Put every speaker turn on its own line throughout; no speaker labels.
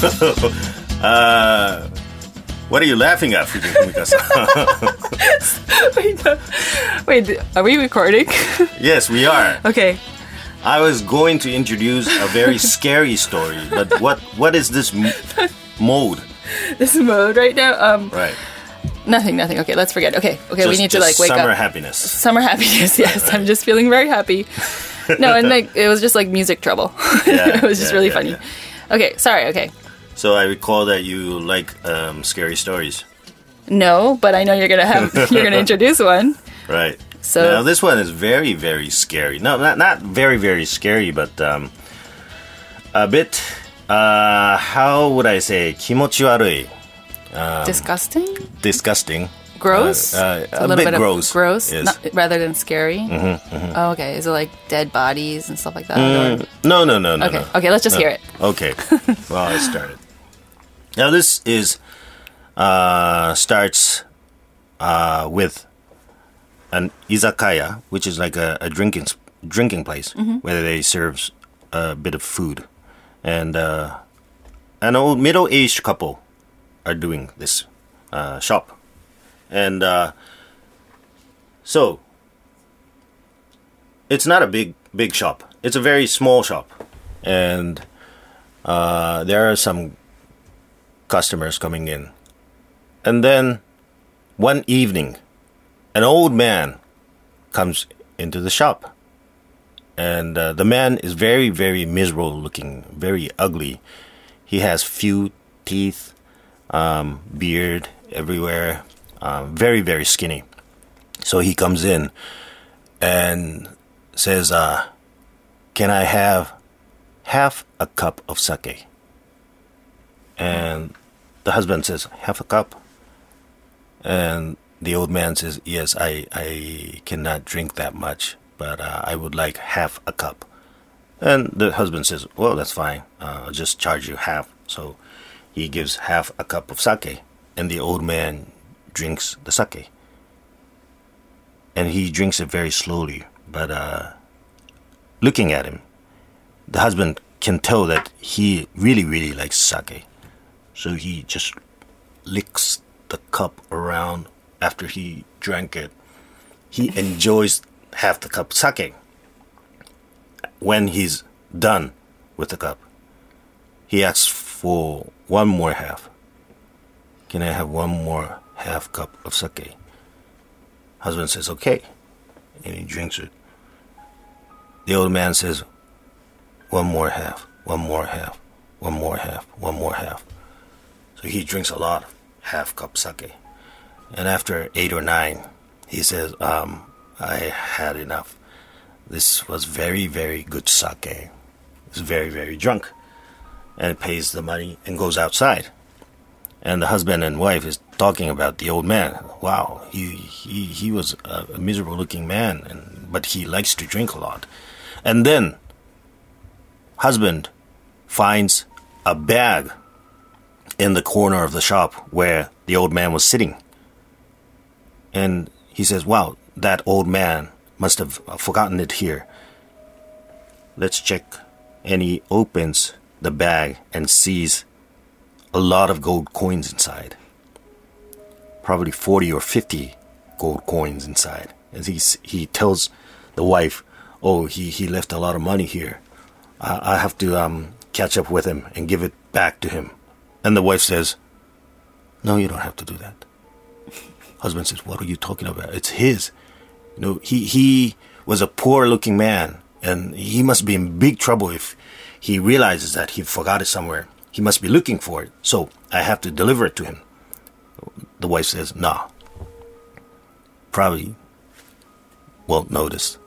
uh, what are you laughing at, Fumika-san?
wait, wait, are we recording?
yes, we are.
okay.
I was going to introduce a very scary story, but what what is this m- mode?
This mode right now. Um,
Right.
nothing, nothing. Okay, let's forget. Okay, okay, we
Just-
need to like wake
summer
up.
happiness.
Summer happiness. Yes, I'm just feeling very happy. No, and like it was just like music trouble.
Yeah,
it was just
yeah,
really
yeah,
funny. Okay, sorry. Okay.
So I recall that you like um, scary stories.
No, but I know you're gonna have you're gonna introduce one.
Right.
So
now, this one is very very scary. No, not not very very scary, but um, a bit. Uh, how would I say? Kimochiwarui. Um,
disgusting.
Disgusting.
Gross.
Uh, uh, a, a, little bit, bit gross.
gross,
yes.
not, rather than scary.
Mm-hmm, mm-hmm.
Oh, okay. Is it like dead bodies and stuff like that? Mm,
no, no, no, no.
Okay.
No.
Okay. Let's just
no.
hear it.
Okay. well, I started. Now this is uh, starts uh, with an izakaya, which is like a, a drinking drinking place where they serve a bit of food, and uh, an old middle aged couple are doing this uh, shop, and uh, so it's not a big big shop. It's a very small shop, and uh, there are some customers coming in. And then one evening, an old man comes into the shop, and uh, the man is very very miserable looking, very ugly. He has few teeth, um, beard everywhere, um, very very skinny. So he comes in and says, uh, "Can I have half a cup of sake?" And the husband says, "Half a cup." And the old man says, "Yes, I I cannot drink that much, but uh, I would like half a cup." And the husband says, "Well, that's fine. Uh, I'll just charge you half." So he gives half a cup of sake, and the old man drinks the sake. And he drinks it very slowly, but uh, looking at him, the husband can tell that he really, really likes sake. So he just licks the cup around after he drank it. He enjoys half the cup sake. When he's done with the cup, he asks for one more half. Can I have one more half cup of sake? Husband says, okay. And he drinks it. The old man says, one more half, one more half, one more half, one more half. So he drinks a lot half cup sake. And after eight or nine, he says, um, I had enough. This was very, very good sake. He's very, very drunk. And pays the money and goes outside. And the husband and wife is talking about the old man. Wow, he he, he was a, miserable looking man, and but he likes to drink a lot. And then husband finds a bag in the corner of the shop where the old man was sitting. And he says, Wow, that old man must have forgotten it here. Let's check. And he opens the bag and sees a lot of gold coins inside. Probably 40 or 50 gold coins inside. And he, he tells the wife, Oh, he, he left a lot of money here. I, I have to um, catch up with him and give it back to him. And the wife says, No, you don't have to do that. Husband says, What are you talking about? It's his. You know, he, he was a poor looking man, and he must be in big trouble if he realizes that he forgot it somewhere. He must be looking for it, so I have to deliver it to him. The wife says, Nah. Probably won't notice.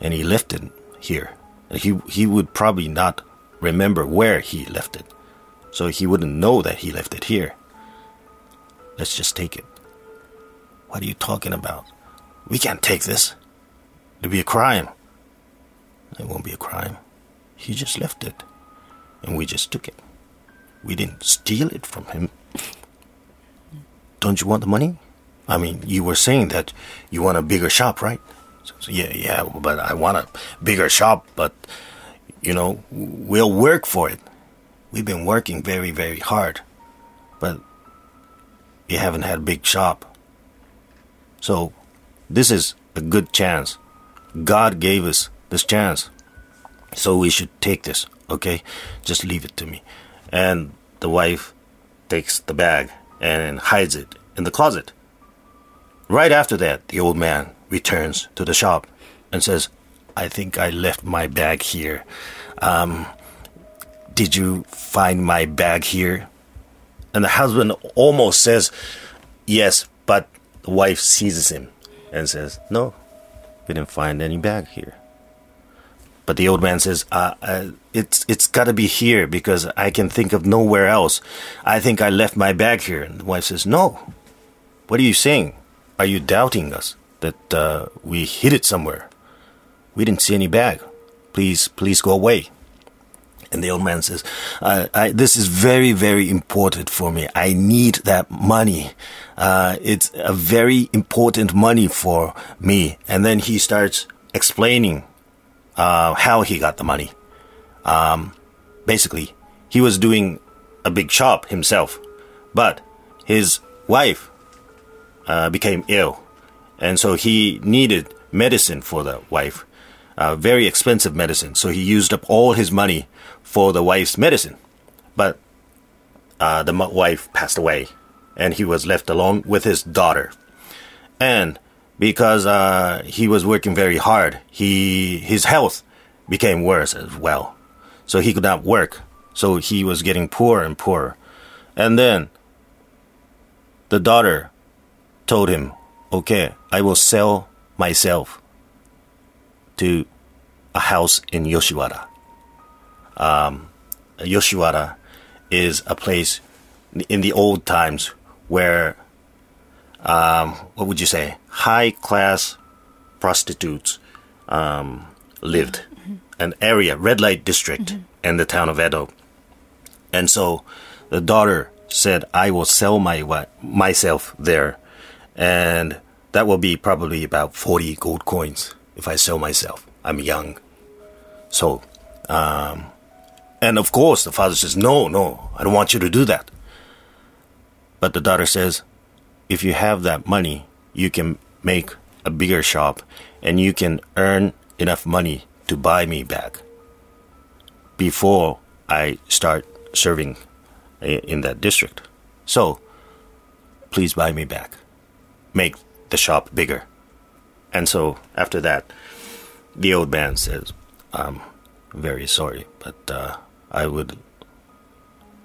And he left it here. He, he would probably not remember where he left it so he wouldn't know that he left it here. Let's just take it. What are you talking about? We can't take this. It'll be a crime. It won't be a crime. He just left it. And we just took it. We didn't steal it from him. Don't you want the money? I mean, you were saying that you want a bigger shop, right? So, so yeah, yeah, but I want a bigger shop, but, you know, we'll work for it. We've been working very, very hard, but we haven't had a big shop. So, this is a good chance. God gave us this chance. So we should take this, okay? Just leave it to me. And the wife takes the bag and hides it in the closet. Right after that, the old man returns to the shop and says, I think I left my bag here. Um, did you find my bag here? And the husband almost says, Yes, but the wife seizes him and says, No, we didn't find any bag here. But the old man says, uh, uh, "It's it's got to be here because I can think of nowhere else. I think I left my bag here." And the wife says, "No. What are you saying? Are you doubting us that uh, we hid it somewhere? We didn't see any bag. Please, please go away." And the old man says, I, "This is very, very important for me. I need that money. Uh, it's a very important money for me." And then he starts explaining uh, how he got the money. Um, basically, he was doing a big shop himself, but his wife uh, became ill, and so he needed medicine for the wife, uh, very expensive medicine. So he used up all his money for the wife's medicine, but uh, the wife passed away, and he was left alone with his daughter, and because uh, he was working very hard. He his health became worse as well, so he could not work. So he was getting poorer and poorer, and then the daughter told him, "Okay, I will sell myself to a house in Yoshiwara." Um, Yoshiwara is a place in the old times where um, what would you say, high class prostitutes um, lived, mm-hmm. an area, red light district mm-hmm. in the town of Edo. And so the daughter said, I will sell my myself there, and that will be probably about 40 gold coins if I sell myself. I'm young. So, um, and of course, the father says, No, no, I don't want you to do that. But the daughter says, if you have that money, you can make a bigger shop and you can earn enough money to buy me back before I start serving in that district. So, please buy me back. Make the shop bigger. And so, after that, the old man says, I'm very sorry, but uh, I would.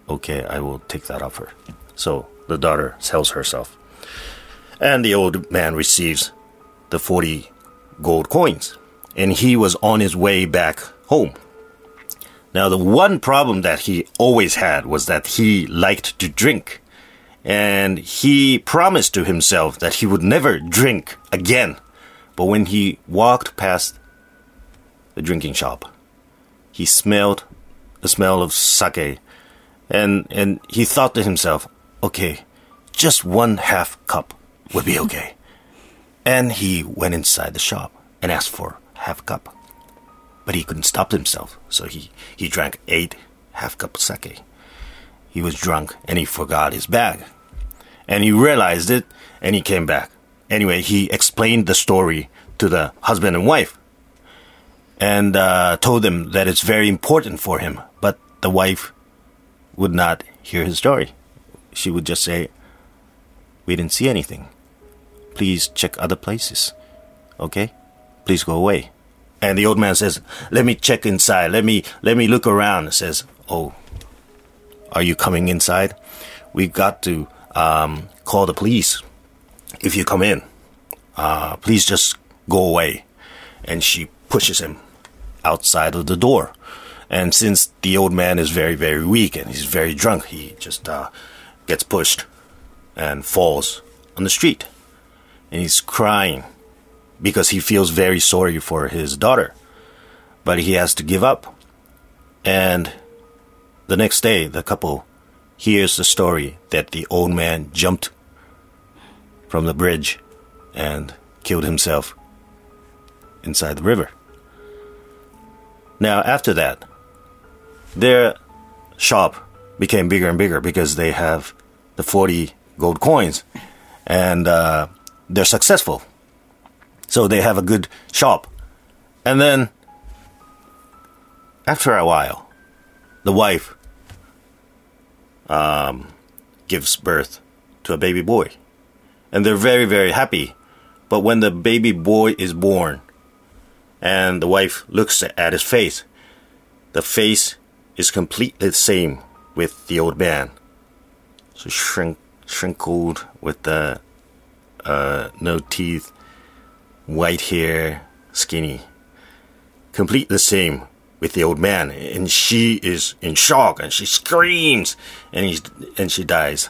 Okay, I will take that offer. So, the daughter sells herself and the old man receives the 40 gold coins. And he was on his way back home. Now, the one problem that he always had was that he liked to drink. And he promised to himself that he would never drink again. But when he walked past the drinking shop, he smelled the smell of sake. And, and he thought to himself, okay, just one half cup would be okay. And he went inside the shop and asked for half cup. But he couldn't stop himself, so he, he drank eight half cup sake. He was drunk and he forgot his bag. And he realized it and he came back. Anyway, he explained the story to the husband and wife and uh, told them that it's very important for him. But the wife would not hear his story. She would just say, We didn't see anything. Please check other places. Okay? Please go away. And the old man says, Let me check inside. Let me let me look around. Says, Oh, are you coming inside? We've got to um, call the police. If you come in, uh, please just go away. And she pushes him outside of the door. And since the old man is very, very weak and he's very drunk, he just uh, gets pushed and falls on the street and he's crying because he feels very sorry for his daughter. But he has to give up. And the next day, the couple hears the story that the old man jumped from the bridge and killed himself inside the river. Now, after that, their shop became bigger and bigger because they have the 40 gold coins and uh, they're successful. So they have a good shop. And then after a while, the wife um, gives birth to a baby boy. And they're very, very happy. But when the baby boy is born and the wife looks at his face, the face is completely the same with the old man. So shrink, shrinkled with the uh, no teeth, white hair, skinny. Complete the same with the old man, and she is in shock, and she screams, and he's and she dies.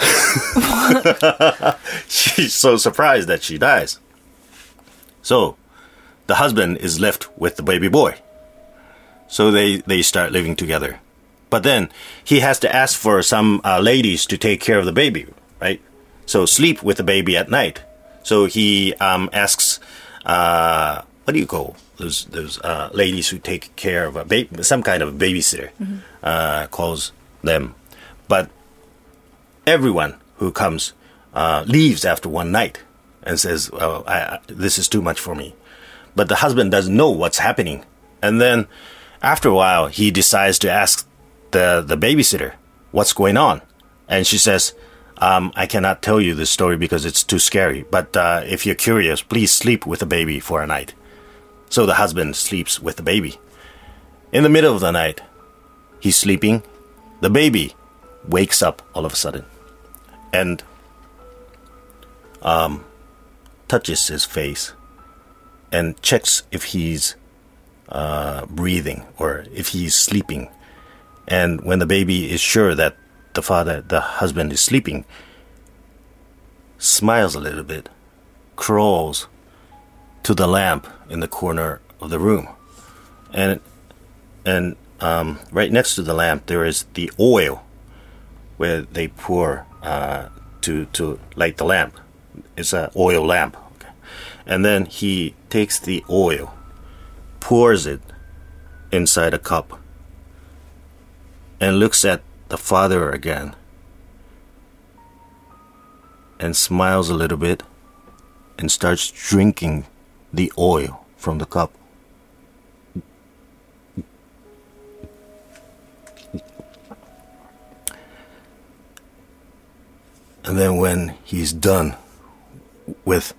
She's so surprised that she dies. So, the husband is left with the baby boy. So they they start living together. But then he has to ask for some uh, ladies to take care of the baby, right? So sleep with the baby at night. So he um, asks, uh, what do you call those those uh, ladies who take care of a baby, some kind of babysitter, uh, calls them. But everyone who comes uh, leaves after one night and says, oh, I, I, "This is too much for me." But the husband doesn't know what's happening, and then after a while, he decides to ask the the babysitter what's going on, and she says. Um, I cannot tell you this story because it's too scary. But uh, if you're curious, please sleep with the baby for a night. So the husband sleeps with the baby. In the middle of the night, he's sleeping. The baby wakes up all of a sudden and um, touches his face and checks if he's uh, breathing or if he's sleeping. And when the baby is sure that the father, the husband, is sleeping, smiles a little bit, crawls to the lamp in the corner of the room, and and um, right next to the lamp there is the oil where they pour uh, to to light the lamp. It's an oil lamp, okay. and then he takes the oil, pours it inside a cup, and looks at the father again, and smiles a little bit, and starts drinking the oil from the cup. And then when he's done with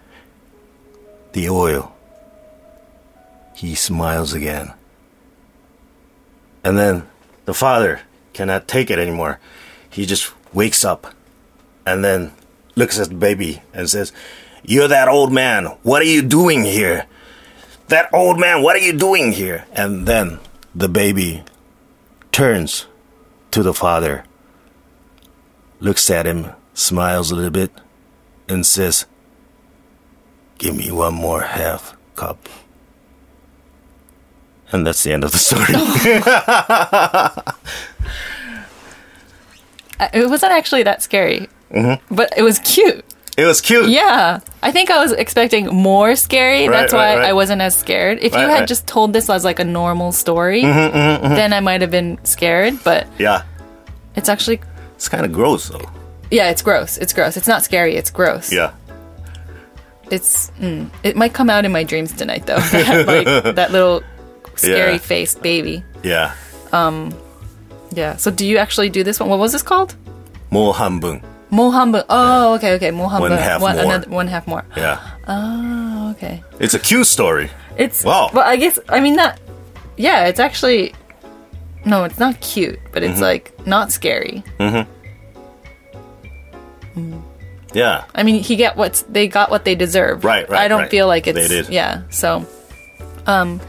the oil, he smiles again. And then the father cannot take it anymore. He just wakes up and then looks at the baby and says, You're that old man. What are you doing here? That old man, what are you doing here? And then the baby turns to the father, looks at him, smiles a little bit, and says, Give me one more half cup. And that's the end of the story.
It wasn't actually that scary,
Mm-hmm.
but it was cute.
it was cute.
Yeah, I think I was expecting more scary.
Right,
That's why
right.
I wasn't as scared. If you had
right.
just told this as like a normal story,
Mm-hmm,
then I might have been scared. But
Yeah.
it's actually,
It's kind of gross, though.
Yeah, it's gross. It's gross. It's not scary. It's gross.
Yeah.
It's mm, it might come out in my dreams tonight though. that, like that little scary
Yeah.
faced baby.
Yeah.
Um, yeah. So do you actually do this one? What was this called?
Mou hanbun.
Mou hanbun. Oh, okay, okay. Mou hanbun.
One half
one,
more.
Another, one half more.
Yeah.
Oh, okay.
It's a cute story.
It's
Wow.
Well, I guess I mean not. Yeah, it's actually. No, it's not cute, but it's like not scary.
Yeah.
I mean, he get what they got what they deserve.
Right, right,
I don't
right.
feel like it's
They did.
yeah. So um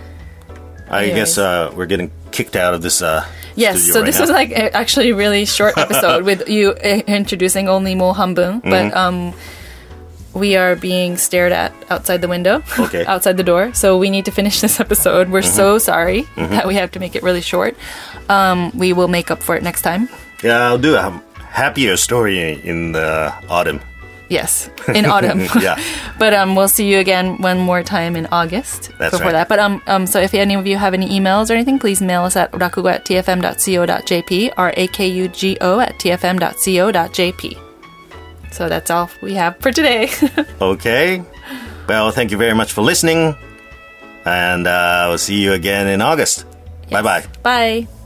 I
Anyways.
guess uh, we're getting kicked out of this. Uh,
yes, so
right
this
now.
was like a- actually a really short episode with you uh, introducing only Mou Hanbun,
Mm-hmm.
but um. We are being stared at outside the window,
Okay. Mm-hmm.
outside the door. So we need to finish this episode. We're so sorry that we have to make it really short. Um, we will make up for it next time.
Yeah, I'll do a happier story in the autumn.
Yes, in autumn.
Yeah.
But um, we'll see you again one more time in August
That's
before
right.
that. But um, um, so if any of you have any emails or anything, please mail us at rakugo at tfm.co.jp, r-a-k-u-g-o at tfm.co.jp. So that's all we have for today.
Okay. Well, thank you very much for listening. And uh, we'll see you again in August. Bye bye.
Bye.